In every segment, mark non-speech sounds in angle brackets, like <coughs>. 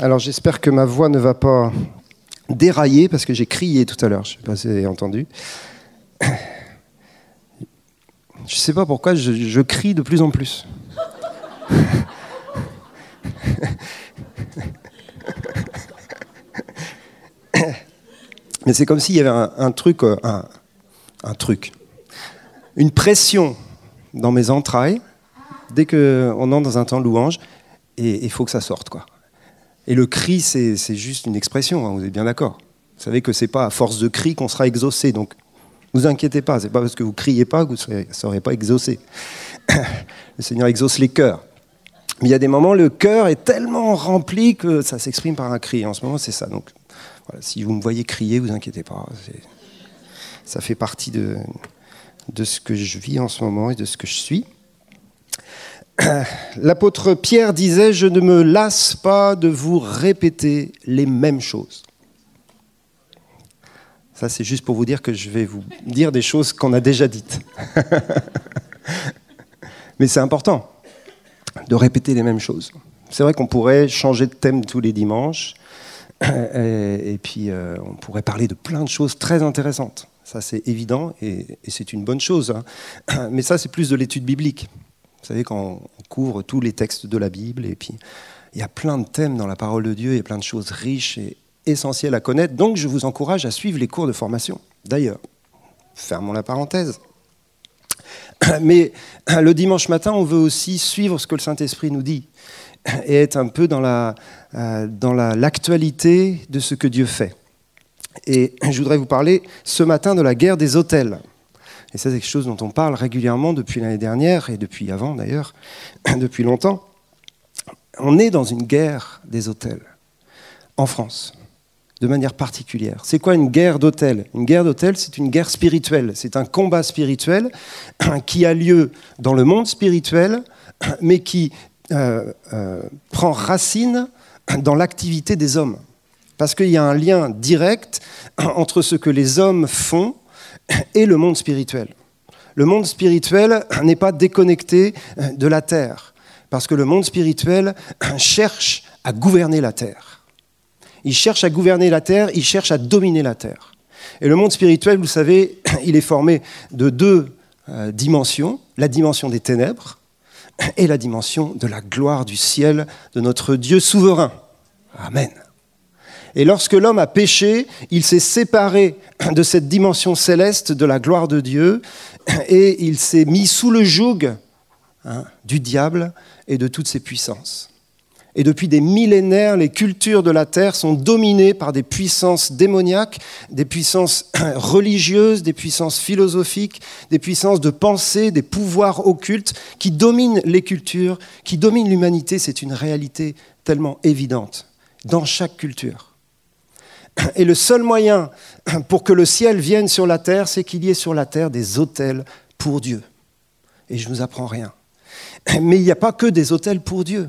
Alors j'espère que ma voix ne va pas dérailler parce que j'ai crié tout à l'heure. Je ne sais pas si vous avez entendu. Je ne sais pas pourquoi je, crie de plus en plus. Mais c'est comme s'il y avait un, truc, euh, un, truc, une pression dans mes entrailles dès qu'on entre dans un temps louange et il faut que ça sorte. quoi. Et le cri, c'est juste une expression, hein, vous êtes bien d'accord. Vous savez que c'est pas à force de cri qu'on sera exaucé, donc ne vous inquiétez pas, c'est pas parce que vous criez pas que vous ne serez pas exaucé. <coughs> le Seigneur exauce les cœurs. Mais il y a des moments, le cœur est tellement rempli que ça s'exprime par un cri. En ce moment, c'est ça. Donc, si vous me voyez crier, vous inquiétez pas. Ça fait partie de ce que je vis en ce moment et de ce que je suis. <coughs> L'apôtre Pierre disait, je ne me lasse pas de vous répéter les mêmes choses. Ça, c'est juste pour vous dire que je vais vous dire des choses qu'on a déjà dites. <laughs> Mais c'est important de répéter les mêmes choses. C'est vrai qu'on pourrait changer de thème tous les dimanches, <coughs> et, puis euh, on pourrait parler de plein de choses très intéressantes. Ça, c'est évident, et, c'est une bonne chose. Hein. <coughs> Mais ça, c'est plus de l'étude biblique. Vous savez, quand on couvre tous les textes de la Bible, et puis il y a plein de thèmes dans la parole de Dieu, il y a plein de choses riches et essentielles à connaître. Donc je vous encourage à suivre les cours de formation. D'ailleurs, fermons la parenthèse. <clears throat> Mais le dimanche matin, on veut aussi suivre ce que le Saint-Esprit nous dit et être un peu dans l'actualité la, dans de ce que Dieu fait. Et je voudrais vous parler ce matin de la guerre des hôtels. Et ça, c'est quelque chose dont on parle régulièrement depuis l'année dernière et depuis avant d'ailleurs, <clears throat> depuis longtemps. On est dans une guerre des hôtels en France, de manière particulière. C'est quoi une guerre d'hôtels? Une guerre d'hôtels, c'est une guerre spirituelle. C'est un combat spirituel <clears throat> qui a lieu dans le monde spirituel, <clears throat> mais qui euh, euh, prend racine dans l'activité des hommes. Parce qu'il y a un lien direct entre ce que les hommes font <coughs> et le monde spirituel. Le monde spirituel <coughs> n'est pas déconnecté de la terre, parce que le monde spirituel <coughs> cherche à gouverner la terre. Il cherche à gouverner la terre, il cherche à dominer la terre. Et le monde spirituel, vous savez, il est formé de deux euh, dimensions, la dimension des ténèbres et la dimension de la gloire du ciel de notre Dieu souverain. Amen. Et lorsque l'homme a péché, il s'est séparé de cette dimension céleste de la gloire de Dieu et il s'est mis sous le joug hein, du diable et de toutes ses puissances. Et depuis des millénaires, les cultures de la terre sont dominées par des puissances démoniaques, des puissances <coughs> religieuses, des puissances philosophiques, des puissances de pensée, des pouvoirs occultes qui dominent les cultures, qui dominent l'humanité. C'est une réalité tellement évidente dans chaque culture. Et le seul moyen pour que le ciel vienne sur la terre, c'est qu'il y ait sur la terre des hôtels pour Dieu. Et je ne vous apprends rien. Mais il n'y a pas que des hôtels pour Dieu.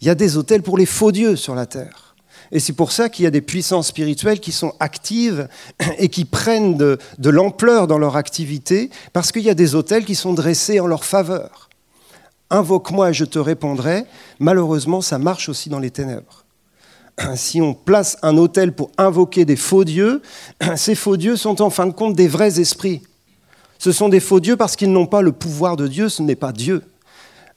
Il y a des hôtels pour les faux dieux sur la terre. Et c'est pour ça qu'il y a des puissances spirituelles qui sont actives et qui prennent de, l'ampleur dans leur activité, parce qu'il y a des hôtels qui sont dressés en leur faveur. Invoque-moi et je te répondrai. Malheureusement, ça marche aussi dans les ténèbres. <clears throat> si on place un autel pour invoquer des faux dieux, <clears throat> ces faux dieux sont en fin de compte des vrais esprits. Ce sont des faux dieux parce qu'ils n'ont pas le pouvoir de Dieu, ce n'est pas Dieu.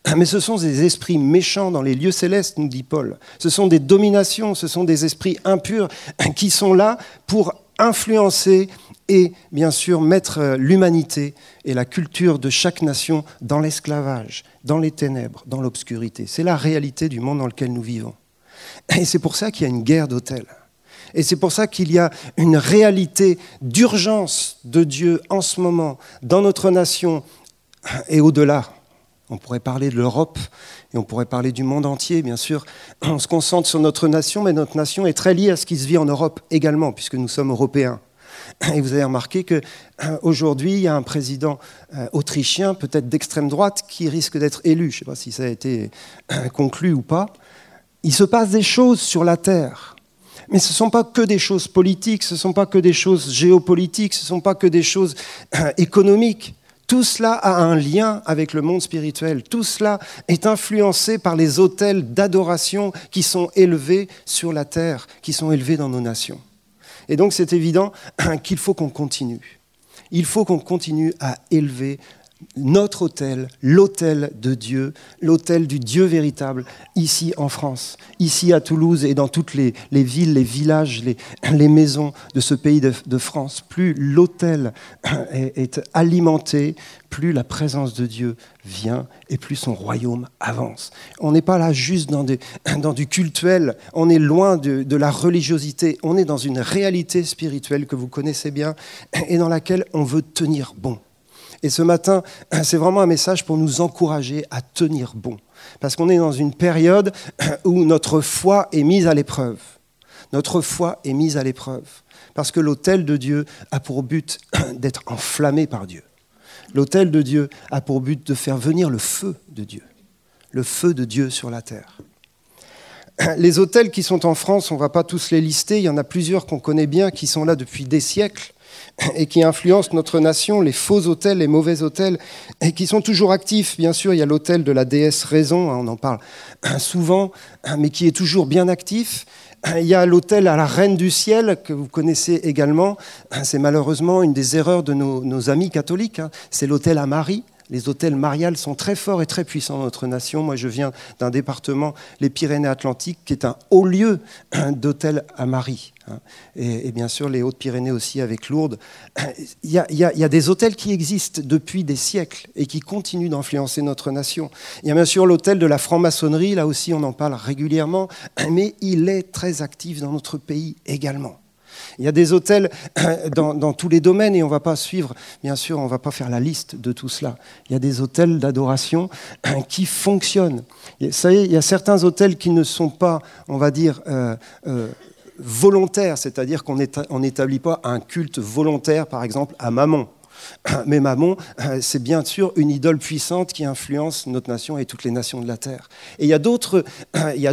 <clears throat> Mais ce sont des esprits méchants dans les lieux célestes, nous dit Paul. Ce sont des dominations, ce sont des esprits impurs qui sont là pour influencer et bien sûr mettre l'humanité et la culture de chaque nation dans l'esclavage, dans les ténèbres, dans l'obscurité. C'est la réalité du monde dans lequel nous vivons. Et c'est pour ça qu'il y a une guerre d'hôtels. Et c'est pour ça qu'il y a une réalité d'urgence de Dieu en ce moment, dans notre nation et au-delà. On pourrait parler de l'Europe et on pourrait parler du monde entier, bien sûr. On se concentre sur notre nation, mais notre nation est très liée à ce qui se vit en Europe également, puisque nous sommes européens. Et vous avez remarqué qu'aujourd'hui, il y a un président euh, autrichien, peut-être d'extrême droite, qui risque d'être élu. Je ne sais pas si ça a été euh, conclu ou pas. Il se passe des choses sur la Terre. Mais ce ne sont pas que des choses politiques, ce ne sont pas que des choses géopolitiques, ce ne sont pas que des choses euh, économiques. Tout cela a un lien avec le monde spirituel. Tout cela est influencé par les autels d'adoration qui sont élevés sur la terre, qui sont élevés dans nos nations. Et donc c'est évident qu'il faut qu'on continue. Il faut qu'on continue à élever notre hôtel, l'hôtel de Dieu, l'hôtel du Dieu véritable, ici en France, ici à Toulouse et dans toutes les, villes, les villages, les, maisons de ce pays de, France. Plus l'hôtel <clears throat> est, alimenté, plus la présence de Dieu vient et plus son royaume avance. On n'est pas là juste dans, <clears throat> du cultuel, on est loin de la religiosité, on est dans une réalité spirituelle que vous connaissez bien et dans laquelle on veut tenir bon. Et ce matin, <clears throat> c'est vraiment un message pour nous encourager à tenir bon. Parce qu'on est dans une période <clears throat> où notre foi est mise à l'épreuve. Notre foi est mise à l'épreuve. Parce que l'autel de Dieu a pour but <clears throat> d'être enflammé par Dieu. L'autel de Dieu a pour but de faire venir le feu de Dieu. Le feu de Dieu sur la terre. Les autels qui sont en France, on ne va pas tous les lister, il y en a plusieurs qu'on connaît bien, qui sont là depuis des siècles et qui influencent notre nation, les faux hôtels, les mauvais hôtels, et qui sont toujours actifs. Bien sûr, il y a l'hôtel de la déesse Raison, hein, on en parle <clears throat> souvent, mais qui est toujours bien actif. Il y a l'hôtel à la Reine du Ciel, que vous connaissez également. C'est malheureusement une des erreurs de nos, amis catholiques. Hein. C'est l'hôtel à Marie. Les hôtels mariales sont très forts et très puissants dans notre nation. Moi, je viens d'un département, les Pyrénées-Atlantiques, qui est un haut lieu <coughs> d'hôtel à Marie. Hein. Et, bien sûr, les Hautes-Pyrénées aussi avec Lourdes. <coughs> Il y, a, des hôtels qui existent depuis des siècles et qui continuent d'influencer notre nation. Il y a bien sûr l'hôtel de la franc-maçonnerie, là aussi on en parle régulièrement, <coughs> mais il est très actif dans notre pays également. Il y a des hôtels <clears throat> dans, tous les domaines et on va pas suivre, bien sûr, on va pas faire la liste de tout cela. Il y a des hôtels d'adoration <clears throat> qui fonctionnent. Vous savez, il y a certains hôtels qui ne sont pas, on va dire, euh, euh, volontaires, c'est-à-dire qu'on n'établit pas un culte volontaire, par exemple, à Mammon. <clears throat> Mais Mammon, euh, c'est bien sûr une idole puissante qui influence notre nation et toutes les nations de la terre. Et il y a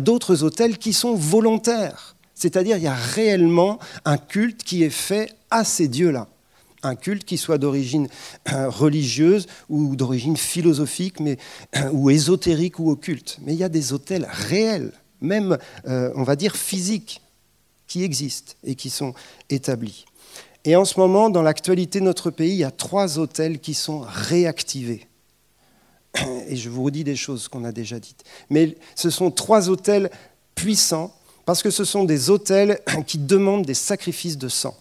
d'autres hôtels qui sont volontaires. C'est-à-dire il y a réellement un culte qui est fait à ces dieux-là. Un culte qui soit d'origine euh, religieuse ou d'origine philosophique, mais, euh, ou ésotérique ou occulte. Mais il y a des hôtels réels, même, euh, on va dire, physiques, qui existent et qui sont établis. Et en ce moment, dans l'actualité de notre pays, il y a trois hôtels qui sont réactivés. Et je vous redis des choses qu'on a déjà dites. Mais ce sont trois hôtels puissants parce que ce sont des autels <clears throat> qui demandent des sacrifices de sang.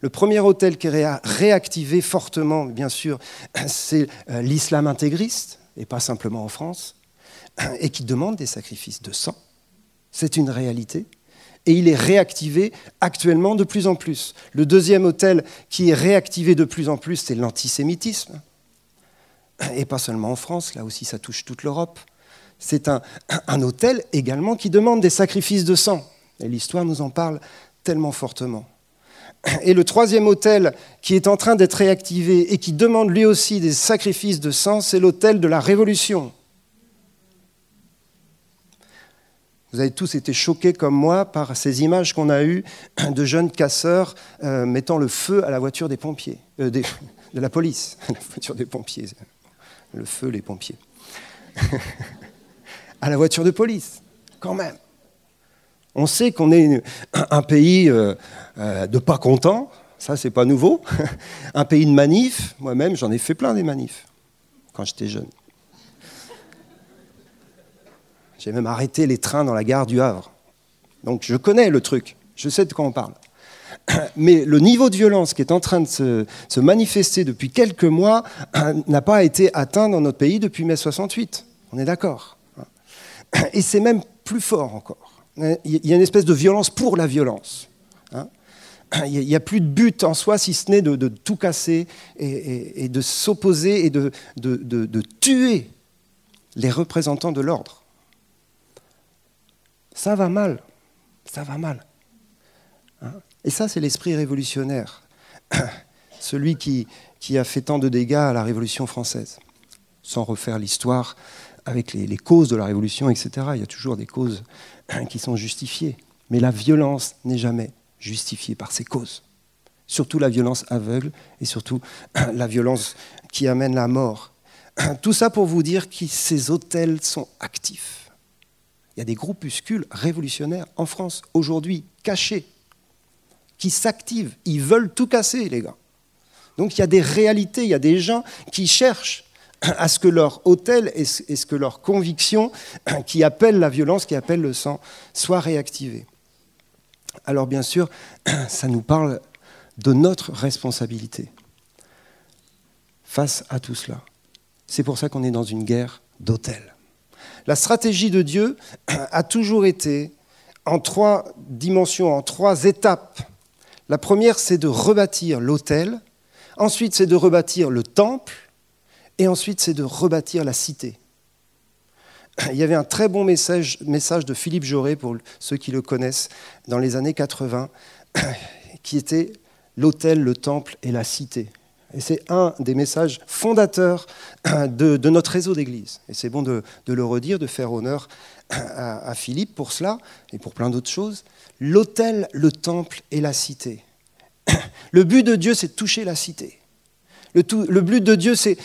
Le premier autel qui est réactivé fortement, bien sûr, <clears throat> c'est euh, l'islam intégriste, et pas simplement en France, <clears throat> et qui demande des sacrifices de sang. C'est une réalité. Et il est réactivé actuellement de plus en plus. Le deuxième autel qui est réactivé de plus en plus, c'est l'antisémitisme. Et pas seulement en France, là aussi ça touche toute l'Europe c'est un, un autel également qui demande des sacrifices de sang. Et l'histoire nous en parle tellement fortement. Et le troisième autel qui est en train d'être réactivé et qui demande lui aussi des sacrifices de sang, c'est l'autel de la Révolution. Vous avez tous été choqués comme moi par ces images qu'on a eues de jeunes casseurs euh, mettant le feu à la voiture des pompiers, euh, de la police, <laughs> la voiture des pompiers, le feu, les pompiers. <laughs> à la voiture de police, quand même. On sait qu'on est un pays euh, euh, de pas contents, ça c'est pas nouveau. <laughs> Un pays de manifs, moi-même j'en ai fait plein des manifs quand j'étais jeune. J'ai même arrêté les trains dans la gare du Havre. Donc je connais le truc, je sais de quoi on parle. <clears throat> Mais le niveau de violence qui est en train de se manifester depuis quelques mois <clears throat> n'a pas été atteint dans notre pays depuis mai 68. On est d'accord <clears throat> Et c'est même plus fort encore. Il y a une espèce de violence pour la violence. Hein. Il n'y a plus de but en soi si ce n'est de, tout casser et, de s'opposer et de, tuer les représentants de l'ordre. Ça va mal, ça va mal. Hein. Et ça, c'est l'esprit révolutionnaire, <clears throat> celui qui a fait tant de dégâts à la Révolution française, sans refaire l'histoire avec les, causes de la révolution, etc. Il y a toujours des causes <clears throat> qui sont justifiées. Mais la violence n'est jamais justifiée par ces causes. surtout la violence aveugle et surtout <clears throat> la violence qui amène la mort. <clears throat> Tout ça pour vous dire que ces hôtels sont actifs. Il y a des groupuscules révolutionnaires en France aujourd'hui, cachés, qui s'activent. Ils veulent tout casser, les gars. Donc il y a des réalités, il y a des gens qui cherchent à ce que leur hôtel et ce que leur conviction <clears throat> qui appelle la violence, qui appelle le sang, soient réactivés. Alors bien sûr, <clears throat> ça nous parle de notre responsabilité face à tout cela. C'est pour ça qu'on est dans une guerre d'hôtel. La stratégie de Dieu <clears throat> a toujours été en trois dimensions, en trois étapes. La première, c'est de rebâtir l'hôtel. Ensuite, c'est de rebâtir le temple. Et ensuite, c'est de rebâtir la cité. Il y avait un très bon message, de Philippe Jauré, pour ceux qui le connaissent, dans les années 80, <coughs> qui était l'autel, le temple et la cité. Et c'est un des messages fondateurs <coughs> de, notre réseau d'église. Et c'est bon de, le redire, de faire honneur <coughs> à, Philippe pour cela et pour plein d'autres choses. L'autel, le temple et la cité. Le but de Dieu, c'est de toucher la cité. Le, but de Dieu, c'est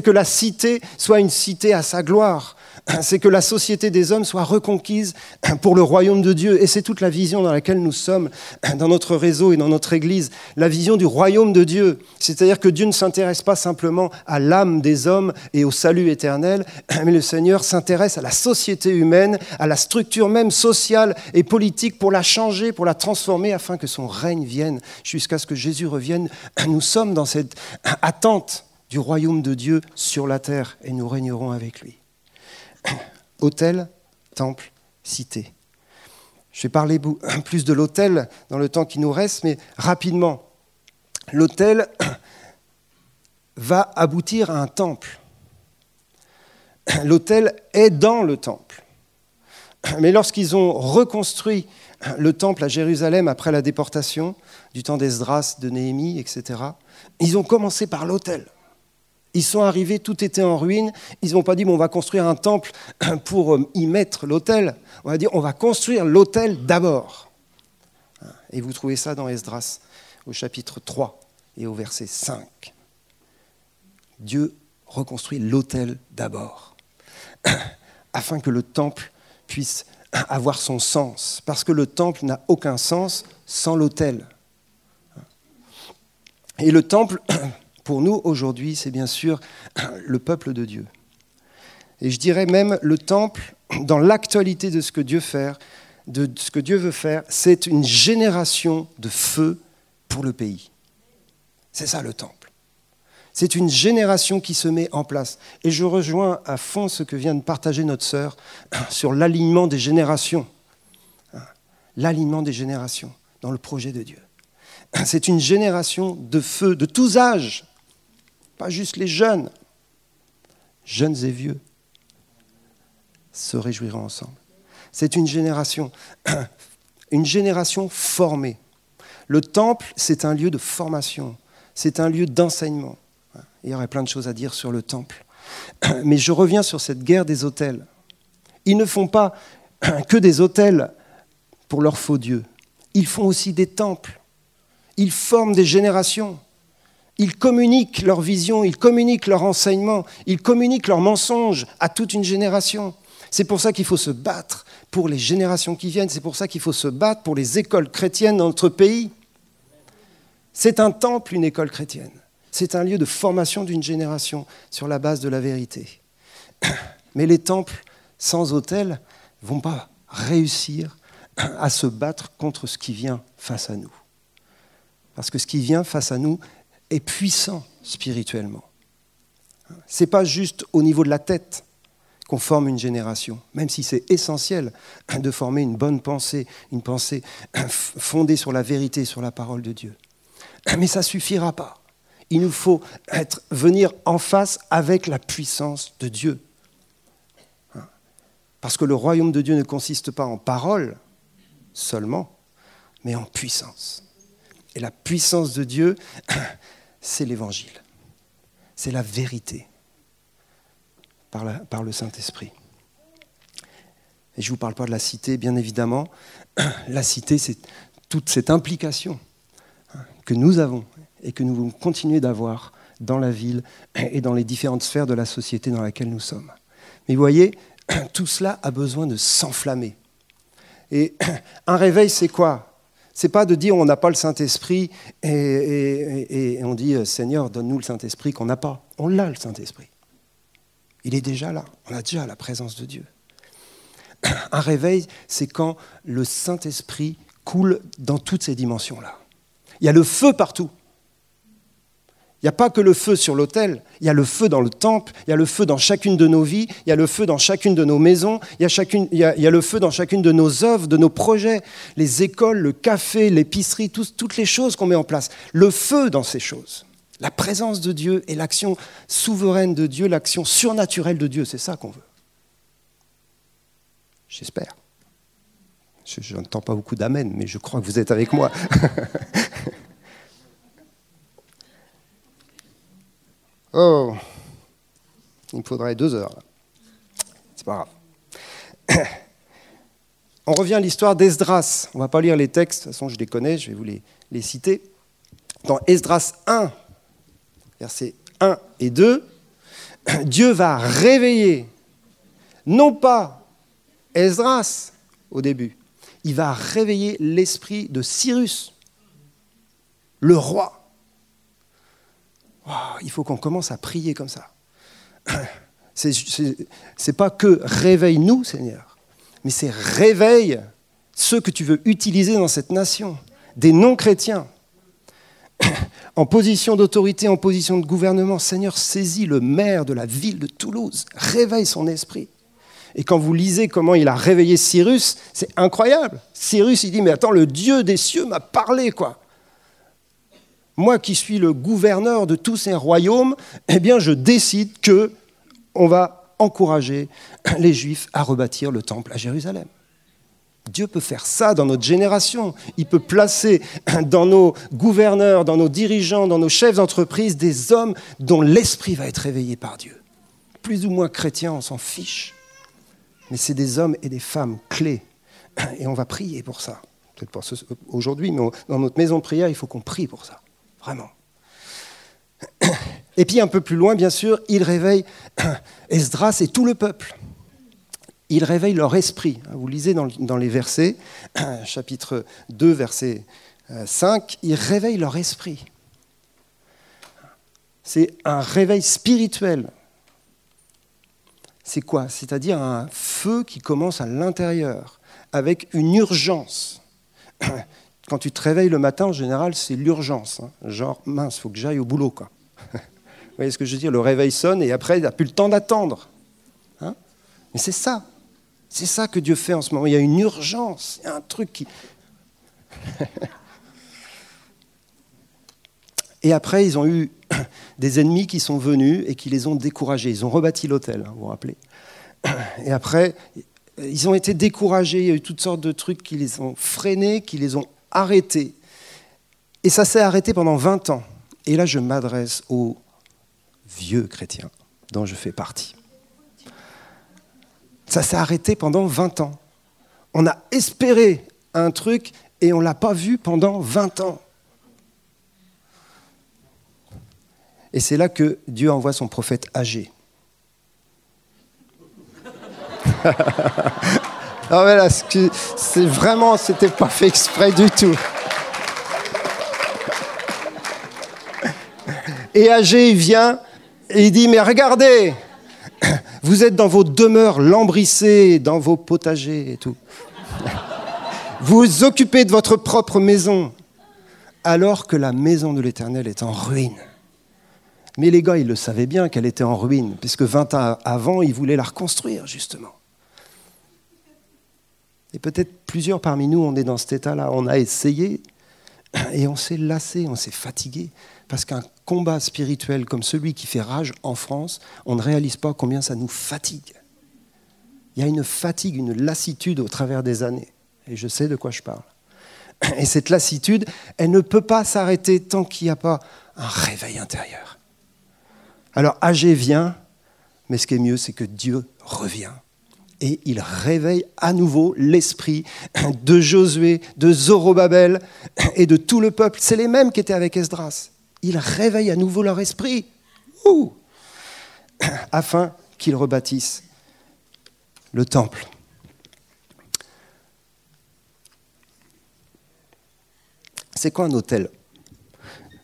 que la cité soit une cité à sa gloire, <clears throat> c'est que la société des hommes soit reconquise <clears throat> pour le royaume de Dieu. Et c'est toute la vision dans laquelle nous sommes <clears throat> dans notre réseau et dans notre Église, la vision du royaume de Dieu. C'est-à-dire que Dieu ne s'intéresse pas simplement à l'âme des hommes et au salut éternel, mais le Seigneur s'intéresse à la société humaine, à la structure même sociale et politique pour la changer, pour la transformer afin que son règne vienne jusqu'à ce que Jésus revienne. Nous sommes dans cette attente du royaume de Dieu sur la terre et nous régnerons avec lui. <coughs> Hôtel, temple, cité. Je vais parler <coughs> plus de l'hôtel dans le temps qui nous reste, mais rapidement. L'hôtel <coughs> va aboutir à un temple. L'hôtel est dans le temple. Mais lorsqu'ils ont reconstruit le temple à Jérusalem après la déportation, du temps d'Esdras, de Néhémie, etc., ils ont commencé par l'hôtel. Ils sont arrivés, tout était en ruine. Ils n'ont pas dit, bon, on va construire un temple <clears throat> pour euh, y mettre l'autel. On va dire, on va construire l'autel d'abord. Et vous trouvez ça dans Esdras, au chapitre 3 et au verset 5. Dieu reconstruit l'autel d'abord, <clears throat> afin que le temple puisse <clears throat> avoir son sens, parce que le temple n'a aucun sens sans l'autel. Et le temple pour nous aujourd'hui, c'est bien sûr <clears throat> le peuple de Dieu. Et je dirais même le temple, <clears throat> dans l'actualité de ce que Dieu fait, de ce que Dieu veut faire, c'est une génération de feu pour le pays. C'est ça le temple. C'est une génération qui se met en place. Et je rejoins à fond ce que vient de partager notre sœur <clears throat> sur l'alignement des générations. L'alignement des générations dans le projet de Dieu. C'est une génération de feu de tous âges pas juste les jeunes, jeunes et vieux, se réjouiront ensemble. C'est une génération, <coughs> une génération formée. Le temple, c'est un lieu de formation, c'est un lieu d'enseignement. Il y aurait plein de choses à dire sur le temple. <coughs> Mais je reviens sur cette guerre des hôtels. Ils ne font pas <coughs> que des hôtels pour leurs faux dieux. Ils font aussi des temples. Ils forment des générations. Ils communiquent leur vision, ils communiquent leur enseignement, ils communiquent leurs mensonges à toute une génération. C'est pour ça qu'il faut se battre pour les générations qui viennent, c'est pour ça qu'il faut se battre pour les écoles chrétiennes dans notre pays. C'est un temple, une école chrétienne. C'est un lieu de formation d'une génération sur la base de la vérité. <coughs> Mais les temples sans autel ne vont pas réussir à se battre contre ce qui vient face à nous. Parce que ce qui vient face à nous est puissant spirituellement. Ce n'est pas juste au niveau de la tête qu'on forme une génération, même si c'est essentiel de former une bonne pensée, une pensée fondée sur la vérité, sur la parole de Dieu. Mais ça ne suffira pas. Il nous faut être, venir en face avec la puissance de Dieu. Parce que le royaume de Dieu ne consiste pas en parole seulement, mais en puissance. Et la puissance de Dieu, c'est l'évangile. C'est la vérité par, le Saint-Esprit. Et je ne vous parle pas de la cité, bien évidemment. <clears throat> La cité, c'est toute cette implication hein, que nous avons et que nous voulons continuer d'avoir dans la ville et dans les différentes sphères de la société dans laquelle nous sommes. Mais vous voyez, <clears throat> tout cela a besoin de s'enflammer. Et <clears throat> un réveil, c'est quoi? C'est pas de dire on n'a pas le Saint-Esprit et, on dit Seigneur, donne-nous le Saint-Esprit qu'on n'a pas. On l'a le Saint-Esprit. Il est déjà là. On a déjà la présence de Dieu. <clears throat> Un réveil, c'est quand le Saint-Esprit coule dans toutes ces dimensions-là. Il y a le feu partout. Il n'y a pas que le feu sur l'autel, il y a le feu dans le temple, il y a le feu dans chacune de nos vies, il y a le feu dans chacune de nos maisons, il y a, y a, le feu dans chacune de nos œuvres, de nos projets, les écoles, le café, l'épicerie, toutes les choses qu'on met en place. Le feu dans ces choses. La présence de Dieu et l'action souveraine de Dieu, l'action surnaturelle de Dieu, c'est ça qu'on veut. J'espère. Je n'entends pas beaucoup d'amen, mais je crois que vous êtes avec moi. <laughs> Oh, il me faudrait deux heures. C'est pas grave. <coughs> On revient à l'histoire d'Esdras. On ne va pas lire les textes, de toute façon je les connais, je vais vous les, citer. Dans Esdras 1, versets 1 et 2, <coughs> Dieu va réveiller, non pas Esdras au début, il va réveiller l'esprit de Cyrus, le roi il faut qu'on commence à prier comme ça. <clears throat> C'est pas que réveille-nous, Seigneur, mais c'est réveille ceux que tu veux utiliser dans cette nation, des non-chrétiens, <clears throat> en position d'autorité, en position de gouvernement. Seigneur, saisis le maire de la ville de Toulouse, réveille son esprit. Et quand vous lisez comment il a réveillé Cyrus, c'est incroyable. Cyrus, il dit, mais attends, le Dieu des cieux m'a parlé, quoi moi qui suis le gouverneur de tous ces royaumes, eh bien je décide que on va encourager les Juifs à rebâtir le temple à Jérusalem. Dieu peut faire ça dans notre génération. Il peut placer dans nos gouverneurs, dans nos dirigeants, dans nos chefs d'entreprise des hommes dont l'esprit va être réveillé par Dieu. Plus ou moins chrétiens, on s'en fiche. Mais c'est des hommes et des femmes clés. Et on va prier pour ça. Peut-être pas aujourd'hui, mais dans notre maison de prière, il faut qu'on prie pour ça. Vraiment. Et puis un peu plus loin, bien sûr, il réveille <clears throat> Esdras et tout le peuple. Il réveille leur esprit. Vous lisez dans, les versets, <clears throat> chapitre 2, verset 5, euh, il réveille leur esprit. C'est un réveil spirituel. C'est quoi? C'est-à-dire un feu qui commence à l'intérieur, avec une urgence <clears throat> quand tu te réveilles le matin, en général, c'est l'urgence. Hein. Genre, mince, faut que j'aille au boulot. Quoi. <laughs> Vous voyez ce que je veux dire? Le réveil sonne et après, il n'a plus le temps d'attendre. Hein Mais c'est ça. C'est ça que Dieu fait en ce moment. Il y a une urgence, il y a un truc qui... <laughs> et après, ils ont eu <coughs> des ennemis qui sont venus et qui les ont découragés. Ils ont rebâti l'hôtel, hein, vous vous rappelez. <coughs> Et après, ils ont été découragés. Il y a eu toutes sortes de trucs qui les ont freinés, qui les ont arrêté. Et ça s'est arrêté pendant 20 ans. Et là, je m'adresse aux vieux chrétiens dont je fais partie. Ça s'est arrêté pendant 20 ans. On a espéré un truc et on ne l'a pas vu pendant 20 ans. Et c'est là que Dieu envoie son prophète âgé. <laughs> Non mais là, c'est vraiment, c'était pas fait exprès du tout. Et âgé, il vient et il dit, mais regardez, vous êtes dans vos demeures lambrissées, dans vos potagers et tout. Vous vous occupez de votre propre maison, alors que la maison de l'Éternel est en ruine. Mais les gars, ils le savaient bien qu'elle était en ruine, puisque 20 ans avant, ils voulaient la reconstruire, justement. Et peut-être plusieurs parmi nous, on est dans cet état-là. On a essayé <clears throat> et on s'est lassé, on s'est fatigué. Parce qu'un combat spirituel comme celui qui fait rage en France, on ne réalise pas combien ça nous fatigue. Il y a une fatigue, une lassitude au travers des années. Et je sais de quoi je parle. <clears throat> Et cette lassitude, elle ne peut pas s'arrêter tant qu'il n'y a pas un réveil intérieur. Alors AG vient, mais ce qui est mieux, c'est que Dieu revient et il réveille à nouveau l'esprit de Josué, de Zorobabel et de tout le peuple. C'est les mêmes qui étaient avec Esdras. Il réveille à nouveau leur esprit afin qu'ils rebâtissent le temple. C'est quoi un hôtel?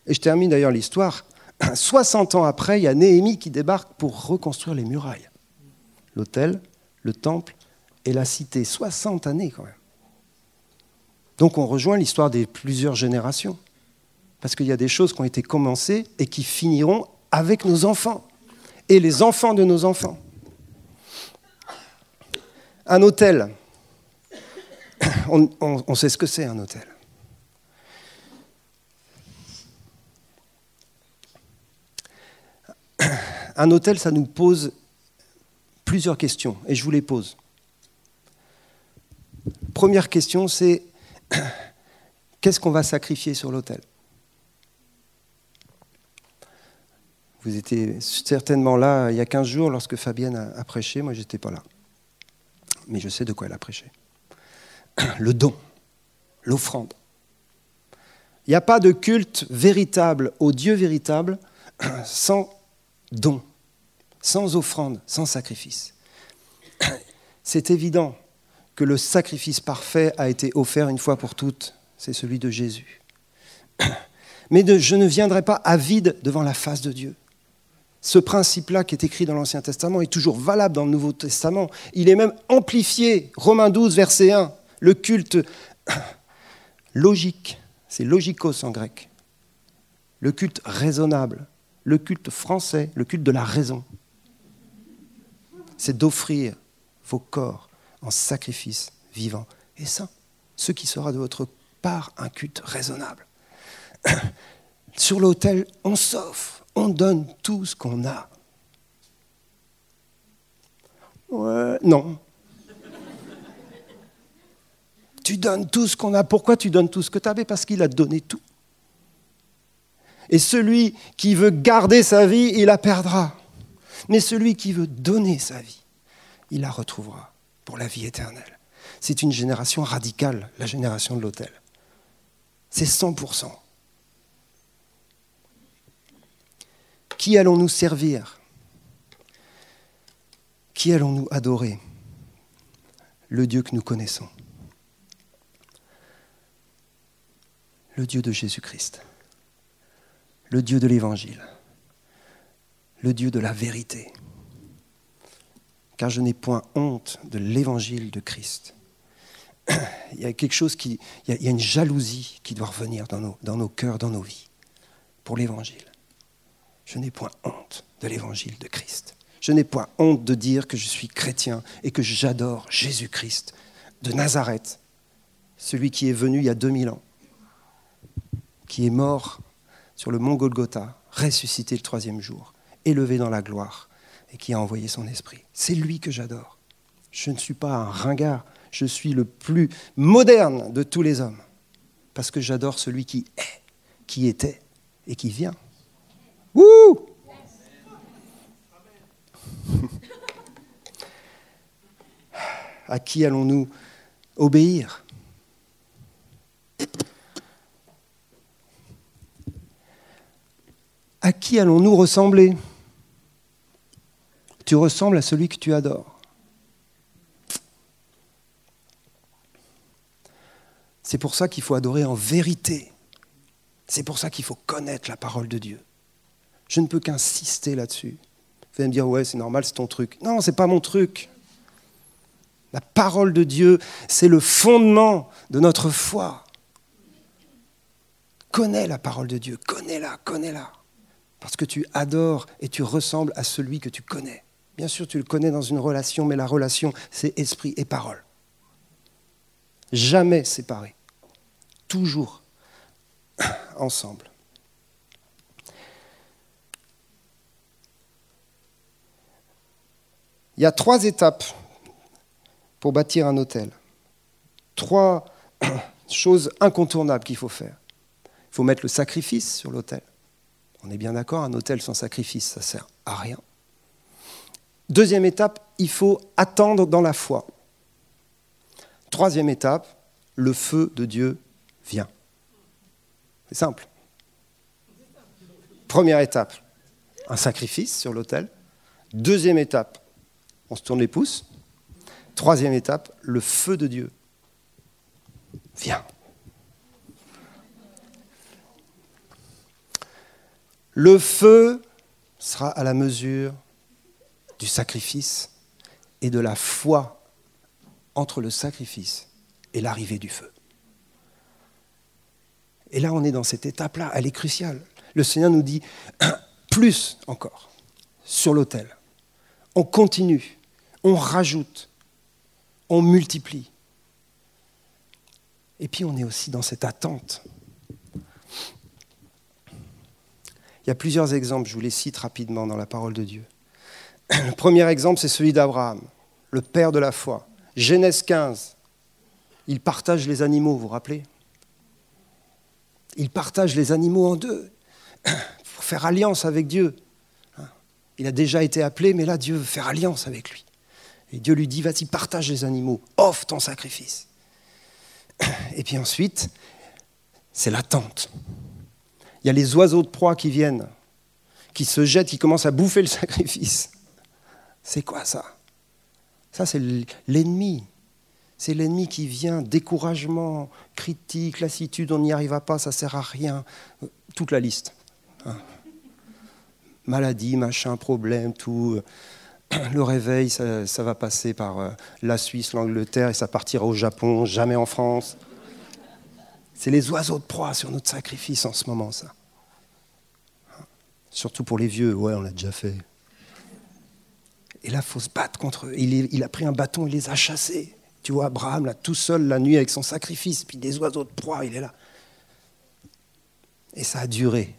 Et je termine d'ailleurs l'histoire. <clears throat> 60 ans après, il y a Néhémie qui débarque pour reconstruire les murailles. L'hôtel, le temple et la cité. 60 années quand même. Donc on rejoint l'histoire des plusieurs générations. Parce qu'il y a des choses qui ont été commencées et qui finiront avec nos enfants et les enfants de nos enfants. Un hôtel, on, sait ce que c'est un hôtel. Un hôtel, ça nous pose plusieurs questions, et je vous les pose. Première question, c'est <clears throat> qu'est-ce qu'on va sacrifier sur l'autel? Vous étiez certainement là il y a 15 jours lorsque Fabienne a, prêché, moi j'étais pas là. Mais je sais de quoi elle a prêché. <clears throat> Le don, l'offrande. Il n'y a pas de culte véritable au Dieu véritable <clears throat> sans don, sans offrande, sans sacrifice. C'est évident que le sacrifice parfait a été offert une fois pour toutes, c'est celui de Jésus. Mais je ne viendrai pas avide devant la face de Dieu. Ce principe-là qui est écrit dans l'Ancien Testament est toujours valable dans le Nouveau Testament. Il est même amplifié. Romains 12, verset 1. Le culte <coughs> logique, c'est logikos en grec. Le culte raisonnable, le culte français, le culte de la raison. C'est d'offrir vos corps en sacrifice vivant et saint, ce qui sera de votre part un culte raisonnable. <clears throat> Sur l'autel, on s'offre on donne tout ce qu'on a. Ouais, non. tu donnes tout ce qu'on a. Pourquoi tu donnes tout ce que tu avais Parce qu'il a donné tout. Et celui qui veut garder sa vie, il la perdra. Mais celui qui veut donner sa vie, il la retrouvera pour la vie éternelle. C'est une génération radicale, la génération de l'autel. C'est 100%. Qui allons-nous servir? Qui allons-nous adorer? Le Dieu que nous connaissons. Le Dieu de Jésus-Christ. Le Dieu de l'Évangile. Le Dieu de la vérité. Car je n'ai point honte de l'Évangile de Christ. <clears throat> Il y a quelque chose qui. Il y a une jalousie qui doit revenir dans nos, dans nos cœurs, dans nos vies, pour l'Évangile je n'ai point honte de l'évangile de Christ. Je n'ai point honte de dire que je suis chrétien et que j'adore Jésus-Christ de Nazareth, celui qui est venu il y a 2000 ans, qui est mort sur le mont Golgotha, ressuscité le troisième jour, élevé dans la gloire et qui a envoyé son esprit. C'est lui que j'adore. Je ne suis pas un ringard, je suis le plus moderne de tous les hommes, parce que j'adore celui qui est, qui était et qui vient. Wouh À qui allons-nous obéir? À qui allons-nous ressembler? Tu ressembles à celui que tu adores. C'est pour ça qu'il faut adorer en vérité. C'est pour ça qu'il faut connaître la parole de Dieu. Je ne peux qu'insister là-dessus. Vous allez me dire, ouais, c'est normal, c'est ton truc. Non, ce n'est pas mon truc. La parole de Dieu, c'est le fondement de notre foi. Connais la parole de Dieu, connais-la, connais-la. Parce que tu adores et tu ressembles à celui que tu connais. Bien sûr, tu le connais dans une relation, mais la relation, c'est esprit et parole. Jamais séparés. Toujours <clears throat> ensemble. Il y a trois étapes pour bâtir un hôtel. Trois <clears throat> choses incontournables qu'il faut faire. Il faut mettre le sacrifice sur l'hôtel. On est bien d'accord, un hôtel sans sacrifice, ça sert à rien. Deuxième étape, il faut attendre dans la foi. Troisième étape, le feu de Dieu vient. C'est simple. Première étape, un sacrifice sur l'autel. Deuxième étape, on se tourne les pouces. Troisième étape, le feu de Dieu vient. Le feu sera à la mesure du sacrifice et de la foi entre le sacrifice et l'arrivée du feu. Et là, on est dans cette étape-là, elle est cruciale. Le Seigneur nous dit <clears throat> plus encore sur l'autel. On continue, on rajoute, on multiplie. Et puis on est aussi dans cette attente. Il y a plusieurs exemples, je vous les cite rapidement dans la parole de Dieu. Le premier exemple, c'est celui d'Abraham, le père de la foi. Genèse 15, il partage les animaux, vous vous rappelez? Il partage les animaux en deux <clears throat> pour faire alliance avec Dieu. Il a déjà été appelé, mais là, Dieu veut faire alliance avec lui. Et Dieu lui dit, vas-y, partage les animaux, offre ton sacrifice. <clears throat> Et puis ensuite, c'est l'attente. Il y a les oiseaux de proie qui viennent, qui se jettent, qui commencent à bouffer le <laughs> sacrifice. C'est quoi ça? Ça, c'est l'ennemi. C'est l'ennemi qui vient, découragement, critique, lassitude, on n'y arriva pas, ça sert à rien. Toute la liste. Hein. Maladie, machin, problème, tout. <clears throat> Le réveil, ça, va passer par euh, la Suisse, l'Angleterre, et ça partira au Japon, jamais en France. C'est les oiseaux de proie sur notre sacrifice en ce moment, ça. Surtout pour les vieux, ouais, on l'a déjà fait. Et là, il faut se battre contre eux. Il, a pris un bâton, il les a chassés. Tu vois, Abraham, là, tout seul, la nuit, avec son sacrifice, puis des oiseaux de proie, il est là. Et ça a duré.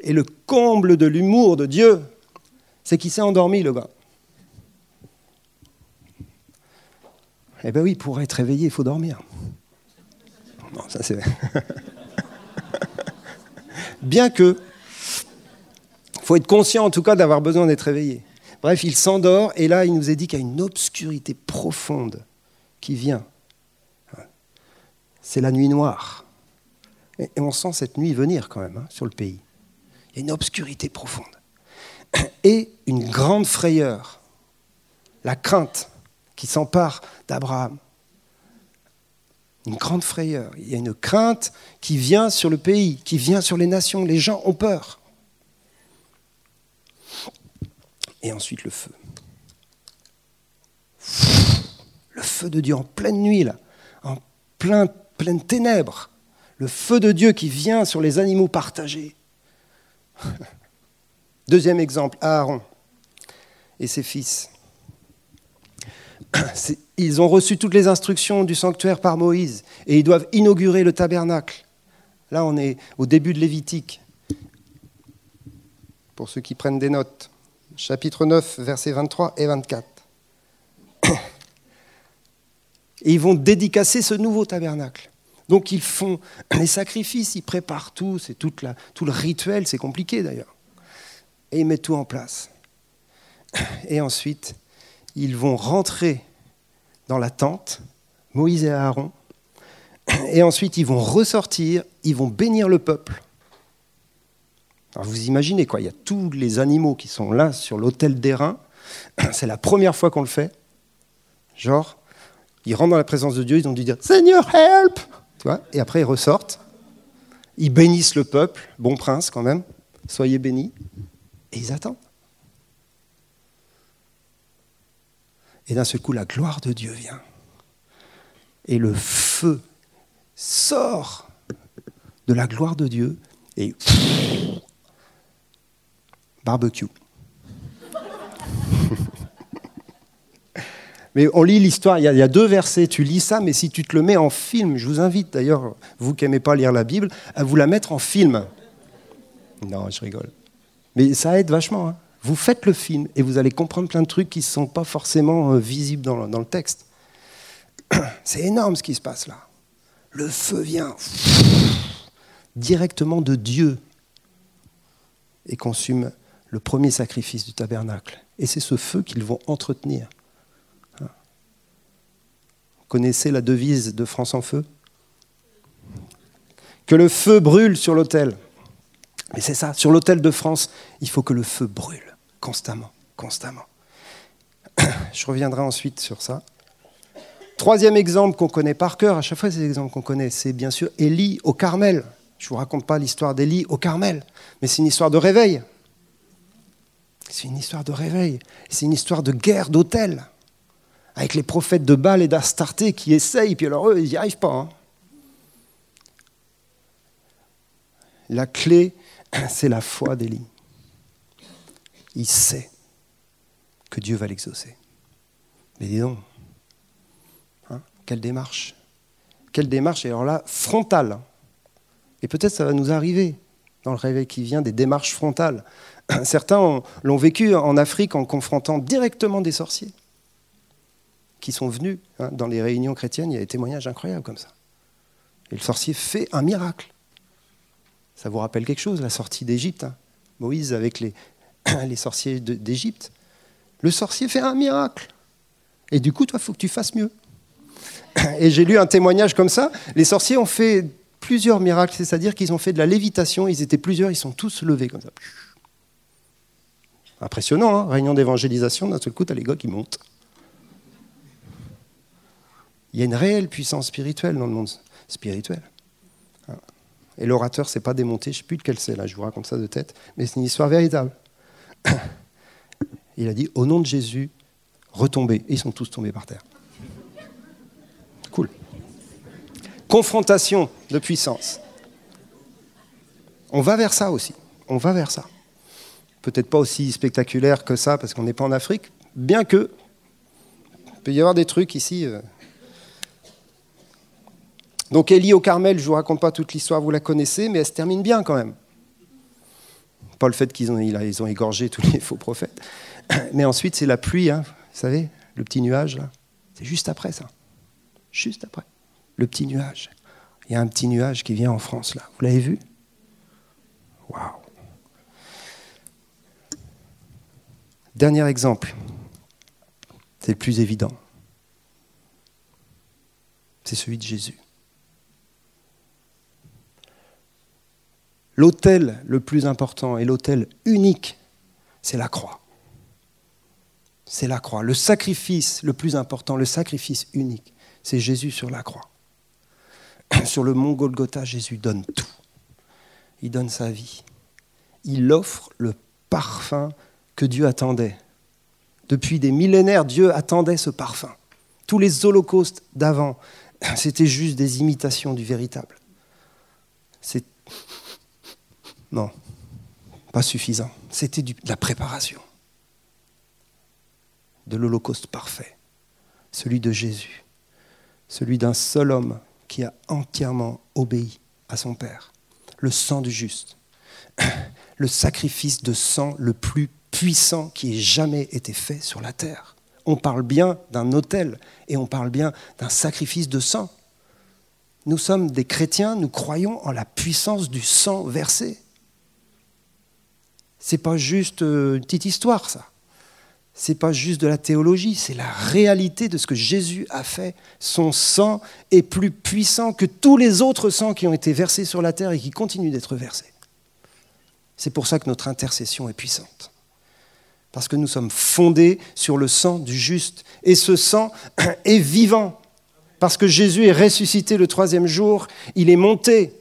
Et le comble de l'humour de Dieu, c'est qu'il s'est endormi, le gars. Eh bien oui, pour être réveillé, il faut dormir. Bon, ça c'est... <laughs> Bien que, il faut être conscient en tout cas d'avoir besoin d'être réveillé. Bref, il s'endort et là, il nous est dit qu'il y a une obscurité profonde qui vient. C'est la nuit noire. Et on sent cette nuit venir quand même hein, sur le pays. Il y a une obscurité profonde. Et une grande frayeur, la crainte qui s'empare d'Abraham. Une grande frayeur. Il y a une crainte qui vient sur le pays, qui vient sur les nations. Les gens ont peur et ensuite le feu. Le feu de Dieu en pleine nuit, en plein, pleine ténèbres. Le feu de Dieu qui vient sur les animaux partagés. <laughs> Deuxième exemple, Aaron et ses fils. <clears throat> Ils ont reçu toutes les instructions du sanctuaire par Moïse et ils doivent inaugurer le tabernacle. Là, on est au début de Lévitique, pour ceux qui prennent des notes chapitre 9, versets 23 et 24. <coughs> Et ils vont dédicacer ce nouveau tabernacle. Donc ils font <coughs> les sacrifices, ils préparent tout, c'est tout, tout le rituel, c'est compliqué d'ailleurs. Et ils mettent tout en place. <coughs> Et ensuite, ils vont rentrer dans la tente, Moïse et Aaron. Et ensuite, ils vont ressortir, ils vont bénir le peuple. Alors vous imaginez quoi, il y a tous les animaux qui sont là sur l'autel d'airain. <clears throat> C'est la première fois qu'on le fait. Genre, ils rentrent dans la présence de Dieu, ils ont dû dire Seigneur, help Et après, ils ressortent. Ils bénissent le peuple, bon prince quand même, soyez bénis. Et ils attendent. Et d'un seul coup, la gloire de Dieu vient. Et le feu sort de la gloire de Dieu et barbecue. <laughs> mais on lit l'histoire, il, y, a deux versets, tu lis ça, mais si tu te le mets en film, je vous invite d'ailleurs, vous qui n'aimez pas lire la Bible, à vous la mettre en film. Non, je rigole. Mais ça aide vachement. Hein. Vous faites le film et vous allez comprendre plein de trucs qui ne sont pas forcément euh, visibles dans le, dans le texte. <clears throat> C'est énorme ce qui se passe là. Le feu vient directement de Dieu et consume le premier sacrifice du tabernacle. Et c'est ce feu qu'ils vont entretenir. Vous connaissez la devise de France en feu? Que le feu brûle sur l'autel. Mais c'est ça, sur l'autel de France, il faut que le feu brûle constamment, constamment. <coughs> Je reviendrai ensuite sur ça. Troisième exemple qu'on connaît par cœur, à chaque fois ces exemples qu'on connaît, c'est bien sûr Élie au Carmel. Je ne vous raconte pas l'histoire d'Élie au Carmel, mais c'est une histoire de réveil. C'est une histoire de réveil. C'est une histoire de guerre d'autel. Avec les prophètes de Baal et d'Astarté qui essayent, puis alors eux, ils n'y arrivent pas. Hein. La clé, <clears throat> c'est la foi d'Élie. Il sait que Dieu va l'exaucer. Mais dis donc, quelle démarche Quelle démarche, et alors là, frontale. Et peut-être ça va nous arriver dans le réveil qui vient des démarches frontales. <coughs> Certains l'ont vécu en Afrique en confrontant directement des sorciers qui sont venus hein, dans les réunions chrétiennes. Il y a des témoignages incroyables comme ça. Et le sorcier fait un miracle. Ça vous rappelle quelque chose, la sortie d'Égypte hein. Moïse avec les, <coughs> les sorciers d'Égypte. Le sorcier fait un miracle. Et du coup, toi, il faut que tu fasses mieux. <coughs> Et j'ai lu un témoignage comme ça. Les sorciers ont fait plusieurs miracles, c'est-à-dire qu'ils ont fait de la lévitation. Ils étaient plusieurs, ils sont tous levés comme ça. Impressionnant, hein réunion d'évangélisation, d'un seul coup, tu les gars qui montent. Il y a une réelle puissance spirituelle dans le monde spirituel. Et l'orateur s'est pas démonté, je ne sais plus de quel c'est, là, je vous raconte ça de tête, mais c'est une histoire véritable. Il a dit, au nom de Jésus, retombez. Et ils sont tous tombés par terre. confrontation de puissance. On va vers ça aussi. On va vers ça. Peut-être pas aussi spectaculaire que ça parce qu'on n'est pas en Afrique, bien que il peut y avoir des trucs ici. Euh. Donc Élie au Carmel, je ne vous raconte pas toute l'histoire, vous la connaissez, mais elle se termine bien quand même. Pas le fait qu'ils ont, ils ont égorgé tous les faux prophètes. Mais ensuite, c'est la pluie, hein, vous savez, le petit nuage, là. C'est juste après ça. Juste après le petit nuage. Il y a un petit nuage qui vient en France là. Vous l'avez vu? Waouh Dernier exemple. C'est le plus évident. C'est celui de Jésus. L'autel le plus important et l'autel unique, c'est la croix. C'est la croix. Le sacrifice le plus important, le sacrifice unique, c'est Jésus sur la croix. <clears throat> sur le mont Golgotha, Jésus donne tout. Il donne sa vie. Il offre le parfum que Dieu attendait. Depuis des millénaires, Dieu attendait ce parfum. Tous les holocaustes d'avant, <laughs> c'était juste des imitations du véritable. C'est <laughs> non, pas suffisant. C'était de la préparation de l'holocauste parfait, celui de Jésus, celui d'un seul homme qui a entièrement obéi à son Père. Le sang du juste. <clears throat> Le sacrifice de sang le plus puissant qui ait jamais été fait sur la terre. On parle bien d'un autel et on parle bien d'un sacrifice de sang. Nous sommes des chrétiens, nous croyons en la puissance du sang versé. C'est pas juste euh, une petite histoire, ça c'est pas juste de la théologie, c'est la réalité de ce que Jésus a fait. Son sang est plus puissant que tous les autres sangs qui ont été versés sur la terre et qui continuent d'être versés. C'est pour ça que notre intercession est puissante. Parce que nous sommes fondés sur le sang du juste. Et ce sang <clears throat> est vivant. Parce que Jésus est ressuscité le troisième jour, il est monté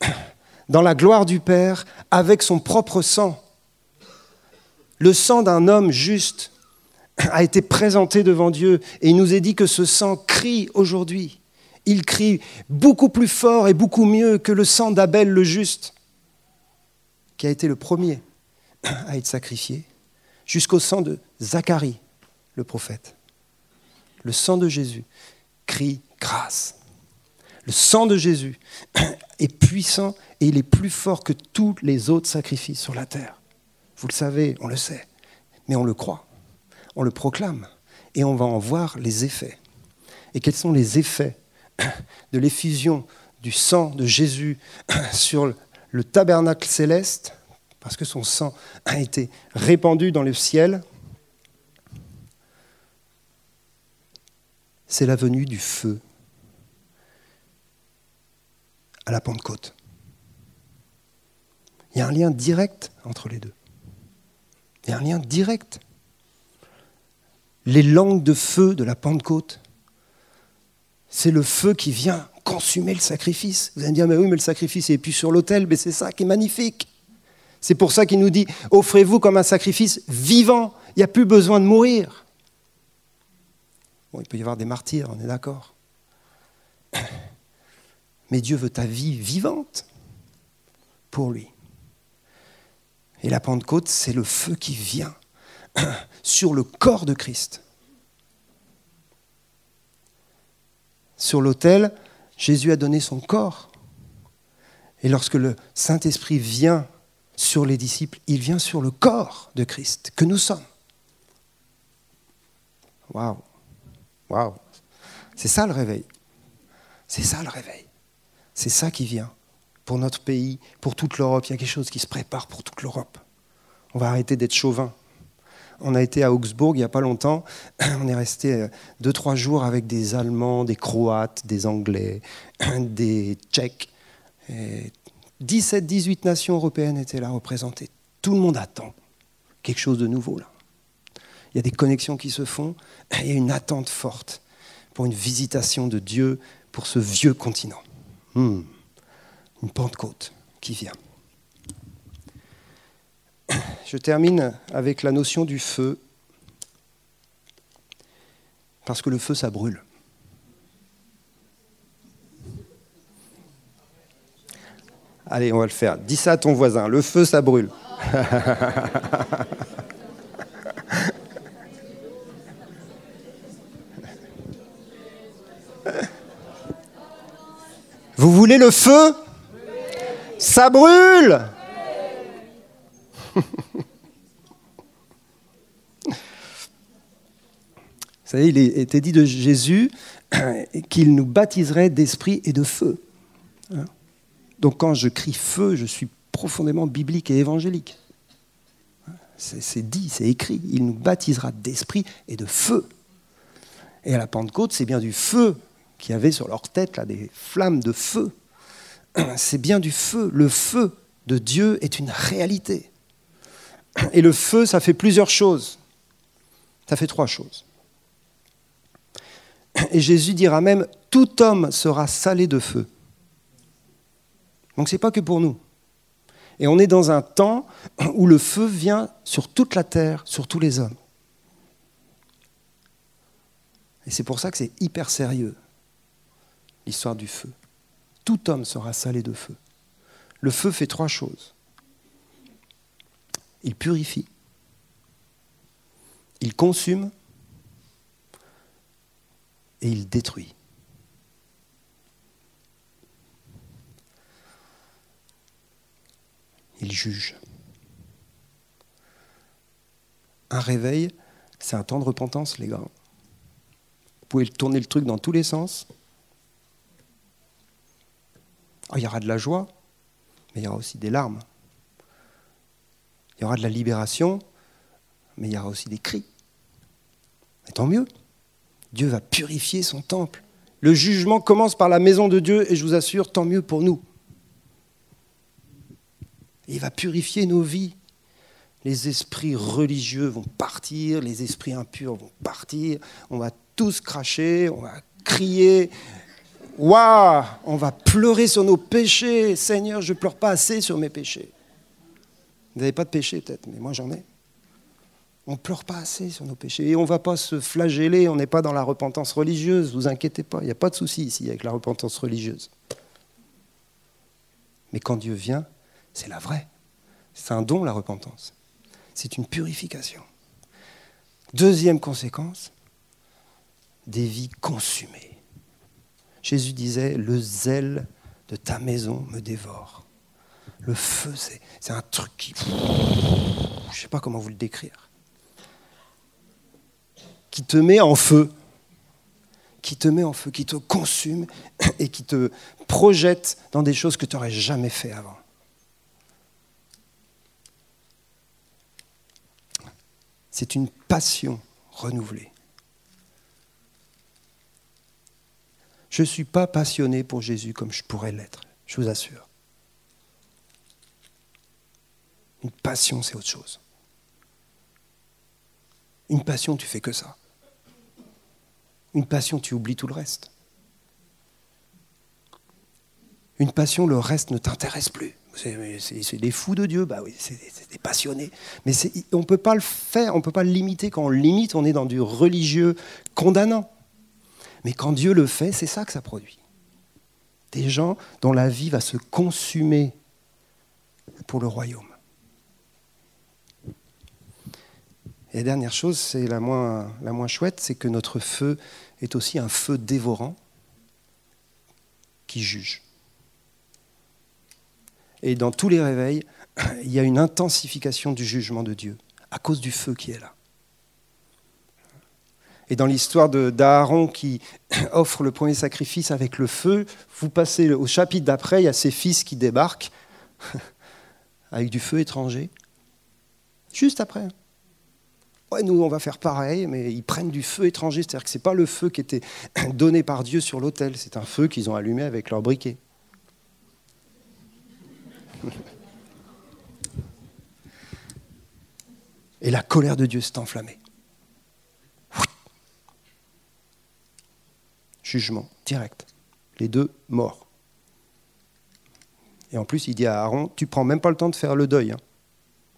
<clears throat> dans la gloire du Père avec son propre sang. Le sang d'un homme juste <clears throat> a été présenté devant Dieu et il nous est dit que ce sang crie aujourd'hui. Il crie beaucoup plus fort et beaucoup mieux que le sang d'Abel le juste, qui a été le premier à être sacrifié, jusqu'au sang de Zacharie, le prophète. Le sang de Jésus crie grâce. Le sang de Jésus <clears throat> est puissant et il est plus fort que tous les autres sacrifices sur la terre. Vous le savez, on le sait, mais on le croit, on le proclame, et on va en voir les effets. Et quels sont les effets <clears throat> de l'effusion du sang de Jésus <clears throat> sur le tabernacle céleste, parce que son sang a été répandu dans le ciel, c'est la venue du feu à la Pentecôte. Il y a un lien direct entre les deux. Il y a un lien direct. Les langues de feu de la Pentecôte, c'est le feu qui vient consumer le sacrifice. Vous allez me dire, mais oui, mais le sacrifice est puis sur l'autel, mais c'est ça qui est magnifique. C'est pour ça qu'il nous dit, offrez-vous comme un sacrifice vivant, il n'y a plus besoin de mourir. Bon, il peut y avoir des martyrs, on est d'accord. <clears throat> Mais Dieu veut ta vie vivante pour lui. Et la Pentecôte, c'est le feu qui vient <clears throat> sur le corps de Christ. Sur l'autel, Jésus a donné son corps. Et lorsque le Saint-Esprit vient sur les disciples, il vient sur le corps de Christ, que nous sommes. Waouh! Waouh! C'est ça le réveil. C'est ça le réveil. C'est ça qui vient. Pour notre pays, pour toute l'Europe, il y a quelque chose qui se prépare pour toute l'Europe. On va arrêter d'être chauvin. On a été à Augsbourg il n'y a pas longtemps. <clears throat> On est resté euh, deux, trois jours avec des Allemands, des Croates, des Anglais, <clears throat> des Tchèques. 17, 18 nations européennes étaient là représentées. Tout le monde attend quelque chose de nouveau là. Il y a des connexions qui se font. Il y a une attente forte pour une visitation de Dieu pour ce vieux continent. Hmm. Une Pentecôte qui vient. Je termine avec la notion du feu, parce que le feu, ça brûle. Allez, on va le faire. Dis ça à ton voisin, le feu, ça brûle. <laughs> Vous voulez le feu? Ça brûle <laughs> Vous savez, il était dit de Jésus <clears throat> qu'il nous baptiserait d'esprit et de feu. Donc quand je crie feu, je suis profondément biblique et évangélique. C'est dit, c'est écrit. Il nous baptisera d'esprit et de feu. Et à la Pentecôte, c'est bien du feu qui avait sur leur tête là, des flammes de feu. <clears throat> C'est bien du feu. Le feu de Dieu est une réalité. Et le feu, ça fait plusieurs choses. Ça fait trois choses. Et Jésus dira même, tout homme sera salé de feu. Donc ce n'est pas que pour nous. Et on est dans un temps où le feu vient sur toute la terre, sur tous les hommes. Et c'est pour ça que c'est hyper sérieux, l'histoire du feu. Tout homme sera salé de feu. Le feu fait trois choses. Il purifie, il consume et il détruit. Il juge. Un réveil, c'est un temps de repentance, les gars. Vous pouvez tourner le truc dans tous les sens. Il y aura de la joie, mais il y aura aussi des larmes. Il y aura de la libération, mais il y aura aussi des cris. Et tant mieux. Dieu va purifier son temple. Le jugement commence par la maison de Dieu et je vous assure, tant mieux pour nous. Il va purifier nos vies. Les esprits religieux vont partir, les esprits impurs vont partir, on va tous cracher, on va crier. Waouh On va pleurer sur nos péchés. Seigneur, je ne pleure pas assez sur mes péchés. Vous n'avez pas de péché peut-être, mais moi j'en ai. On ne pleure pas assez sur nos péchés. Et on ne va pas se flageller, on n'est pas dans la repentance religieuse, vous inquiétez pas, il n'y a pas de souci ici avec la repentance religieuse. Mais quand Dieu vient, c'est la vraie. C'est un don, la repentance. C'est une purification. Deuxième conséquence, des vies consumées. Jésus disait, le zèle de ta maison me dévore. Le feu, c'est un truc qui... Je ne sais pas comment vous le décrire. Qui te met en feu. Qui te met en feu, qui te consume et qui te projette dans des choses que tu n'aurais jamais fait avant. C'est une passion renouvelée. Je ne suis pas passionné pour Jésus comme je pourrais l'être, je vous assure. Une passion, c'est autre chose. Une passion, tu fais que ça. Une passion, tu oublies tout le reste. Une passion, le reste ne t'intéresse plus. C'est des fous de Dieu, bah oui, c'est des passionnés. Mais on ne peut pas le faire, on ne peut pas le limiter. Quand on le limite, on est dans du religieux condamnant. Mais quand Dieu le fait, c'est ça que ça produit. Des gens dont la vie va se consumer pour le royaume. Et la dernière chose, c'est la moins, la moins chouette, c'est que notre feu est aussi un feu dévorant qui juge. Et dans tous les réveils, <clears throat> il y a une intensification du jugement de Dieu à cause du feu qui est là. Et dans l'histoire d'Aaron qui <clears throat> offre le premier sacrifice avec le feu, vous passez au chapitre d'après, il y a ses fils qui débarquent <laughs> avec du feu étranger. Juste après. Ouais, nous, on va faire pareil, mais ils prennent du feu étranger. C'est-à-dire que ce n'est pas le feu qui était <clears throat> donné par Dieu sur l'autel, c'est un feu qu'ils ont allumé avec leur briquet. <laughs> Et la colère de Dieu s'est enflammée. Jugement direct. Les deux morts. Et en plus, il dit à Aaron, tu prends même pas le temps de faire le deuil. Hein.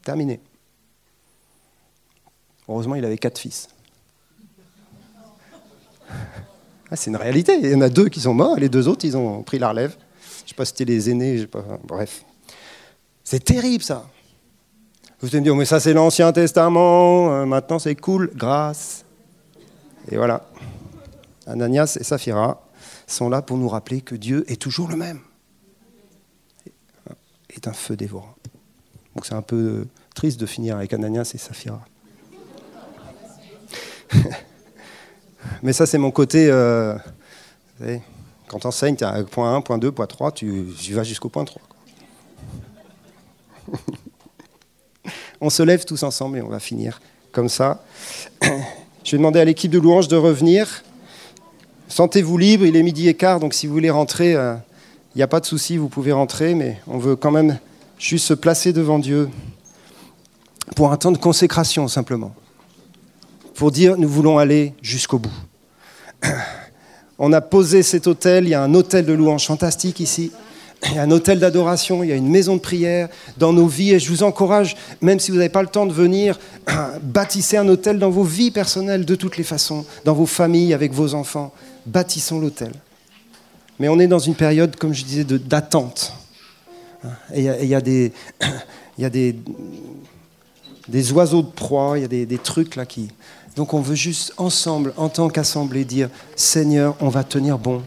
Terminé. Heureusement, il avait quatre fils. Ah, c'est une réalité. Il y en a deux qui sont morts, et les deux autres, ils ont pris la relève. Je ne sais pas si c'était les aînés, bref. C'est terrible ça. Vous allez me dire, mais ça c'est l'Ancien Testament, euh, maintenant c'est cool, grâce. Et voilà. Ananias et Saphira sont là pour nous rappeler que Dieu est toujours le même. Est un feu dévorant. Donc c'est un peu triste de finir avec Ananias et Saphira. <laughs> mais ça c'est mon côté... Euh, quand tu enseignes, tu as point 1, point 2, point 3, tu, tu vas jusqu'au point 3. <laughs> on se lève tous ensemble et on va finir comme ça. <clears throat> Je vais demander à l'équipe de louange de revenir. Sentez-vous libre, il est midi et quart, donc si vous voulez rentrer, il euh, n'y a pas de souci, vous pouvez rentrer, mais on veut quand même juste se placer devant Dieu pour un temps de consécration simplement, pour dire nous voulons aller jusqu'au bout. <clears throat> On a posé cet hôtel, il y a un hôtel de louange fantastique ici il y a un hôtel d'adoration, il y a une maison de prière dans nos vies. Et je vous encourage, même si vous n'avez pas le temps de venir, <coughs> bâtissez un hôtel dans vos vies personnelles de toutes les façons, dans vos familles, avec vos enfants. Bâtissons l'hôtel. Mais on est dans une période, comme je disais, d'attente. Et il y a, des, <coughs> y a des, des oiseaux de proie, il y a des, des trucs là qui... Donc on veut juste ensemble, en tant qu'assemblée, dire, Seigneur, on va tenir bon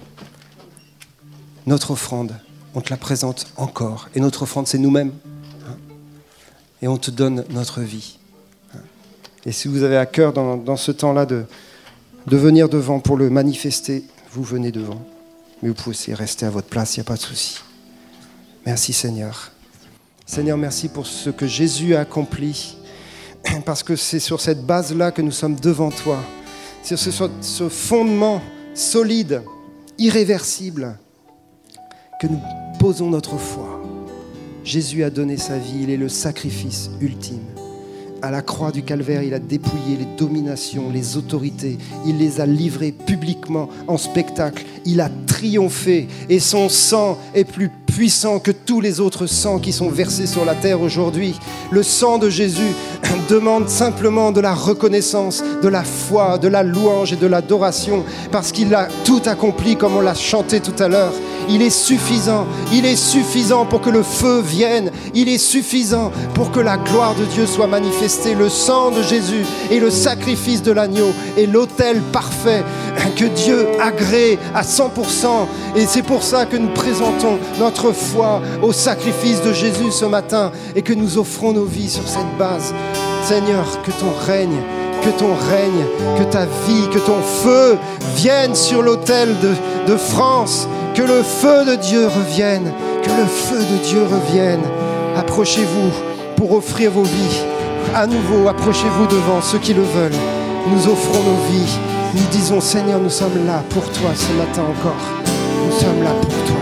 notre offrande on te la présente encore. Et notre offrande, c'est nous-mêmes. Hein. Et on te donne notre vie. Hein. Et si vous avez à cœur dans, ce temps-là de, de venir devant pour le manifester, vous venez devant. Mais vous pouvez aussi rester à votre place, il n'y a pas de souci. Merci Seigneur. Seigneur, merci pour ce que Jésus a accompli. <clears throat> Parce que c'est sur cette base-là que nous sommes devant toi. C'est sur ce fondement solide, irréversible, que nous posons notre foi. Jésus a donné sa vie, il est le sacrifice ultime. À la croix du calvaire, il a dépouillé les dominations, les autorités, il les a livrées publiquement en spectacle, il a triomphé et son sang est plus puissant que tous les autres sangs qui sont versés sur la terre aujourd'hui. Le sang de Jésus <clears throat> demande simplement de la reconnaissance, de la foi, de la louange et de l'adoration, parce qu'il a tout accompli comme on l'a chanté tout à l'heure. Il est suffisant, il est suffisant pour que le feu vienne, il est suffisant pour que la gloire de Dieu soit manifestée. Le sang de Jésus et le sacrifice de l'agneau et l'autel parfait <clears throat> que Dieu agrée à 100%. Et c'est pour ça que nous présentons notre foi au sacrifice de Jésus ce matin et que nous offrons nos vies sur cette base. Seigneur, que ton règne, que ton règne, que ta vie, que ton feu vienne sur l'autel de, de France, que le feu de Dieu revienne, que le feu de Dieu revienne. Approchez-vous pour offrir vos vies. À nouveau, approchez-vous devant ceux qui le veulent. Nous offrons nos vies Nous disons, Seigneur, nous sommes là pour toi ce matin encore. Nous sommes là pour toi,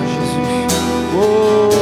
Oh.